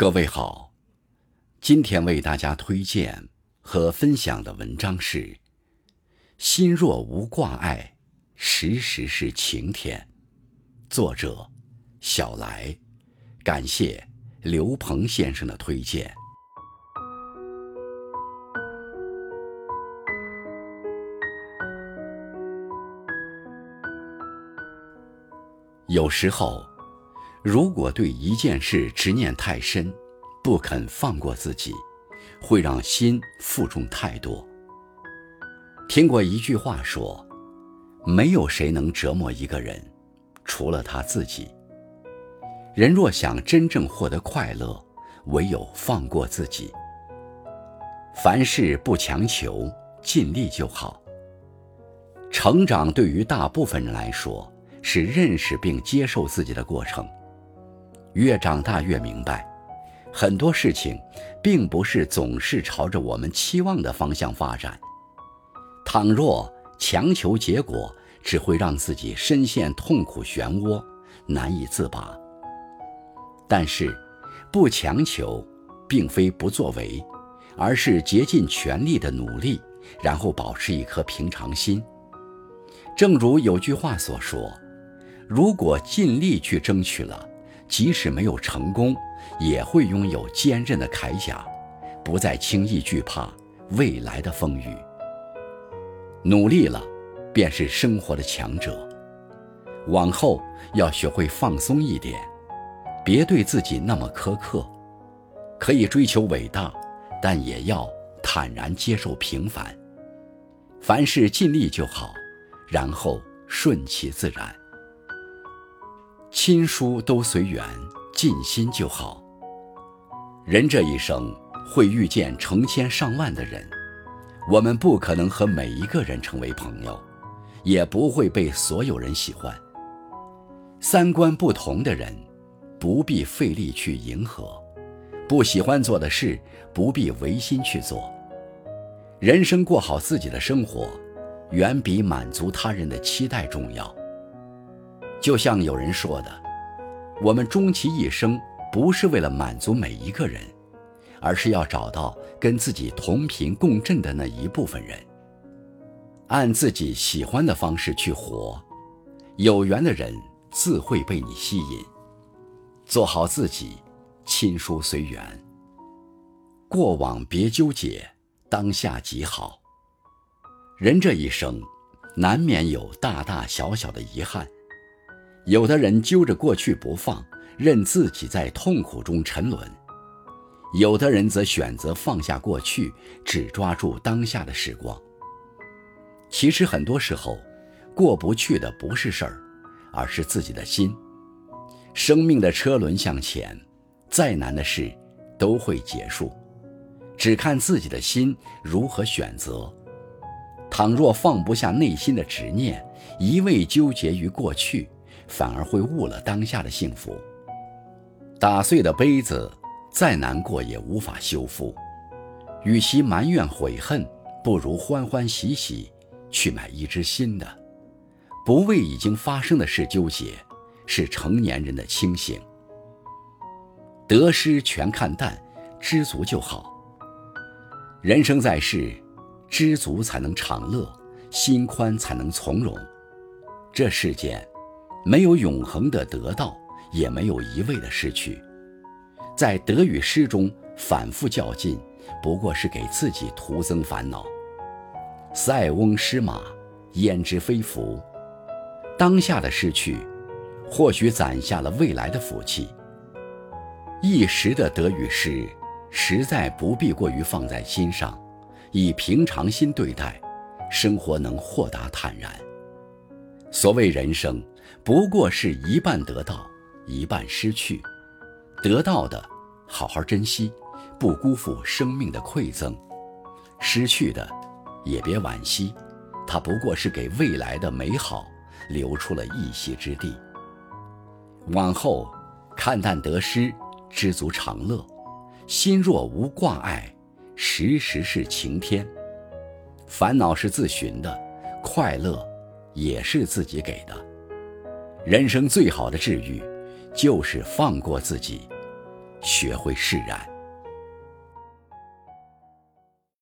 各位好，今天为大家推荐和分享的文章是《心若无挂碍，时时是晴天》，作者小来，感谢刘鹏先生的推荐。有时候，如果对一件事执念太深，不肯放过自己，会让心负重太多。听过一句话说：“没有谁能折磨一个人，除了他自己。”人若想真正获得快乐，唯有放过自己。凡事不强求，尽力就好。成长对于大部分人来说，是认识并接受自己的过程。越长大越明白，很多事情并不是总是朝着我们期望的方向发展。倘若强求结果，只会让自己深陷痛苦漩涡，难以自拔。但是，不强求，并非不作为，而是竭尽全力的努力，然后保持一颗平常心。正如有句话所说。如果尽力去争取了，即使没有成功，也会拥有坚韧的铠甲，不再轻易惧怕未来的风雨。努力了，便是生活的强者。往后要学会放松一点，别对自己那么苛刻。可以追求伟大，但也要坦然接受平凡。凡事尽力就好，然后顺其自然。亲疏都随缘，尽心就好。人这一生会遇见成千上万的人，我们不可能和每一个人成为朋友，也不会被所有人喜欢。三观不同的人，不必费力去迎合；不喜欢做的事，不必违心去做。人生过好自己的生活，远比满足他人的期待重要。就像有人说的，我们终其一生不是为了满足每一个人，而是要找到跟自己同频共振的那一部分人，按自己喜欢的方式去活，有缘的人自会被你吸引。做好自己，亲疏随缘。过往别纠结，当下即好。人这一生，难免有大大小小的遗憾。有的人揪着过去不放，任自己在痛苦中沉沦；有的人则选择放下过去，只抓住当下的时光。其实很多时候，过不去的不是事儿，而是自己的心。生命的车轮向前，再难的事都会结束，只看自己的心如何选择。倘若放不下内心的执念，一味纠结于过去。反而会误了当下的幸福。打碎的杯子，再难过也无法修复。与其埋怨悔恨，不如欢欢喜喜去买一只新的。不为已经发生的事纠结，是成年人的清醒。得失全看淡，知足就好。人生在世，知足才能长乐，心宽才能从容。这世间。没有永恒的得到，也没有一味的失去，在得与失中反复较劲，不过是给自己徒增烦恼。塞翁失马，焉知非福？当下的失去，或许攒下了未来的福气。一时的得与失，实在不必过于放在心上，以平常心对待，生活能豁达坦然。所谓人生。不过是一半得到，一半失去。得到的，好好珍惜，不辜负生命的馈赠；失去的，也别惋惜，它不过是给未来的美好留出了一席之地。往后，看淡得失，知足常乐，心若无挂碍，时时是晴天。烦恼是自寻的，快乐也是自己给的。人生最好的治愈，就是放过自己，学会释然。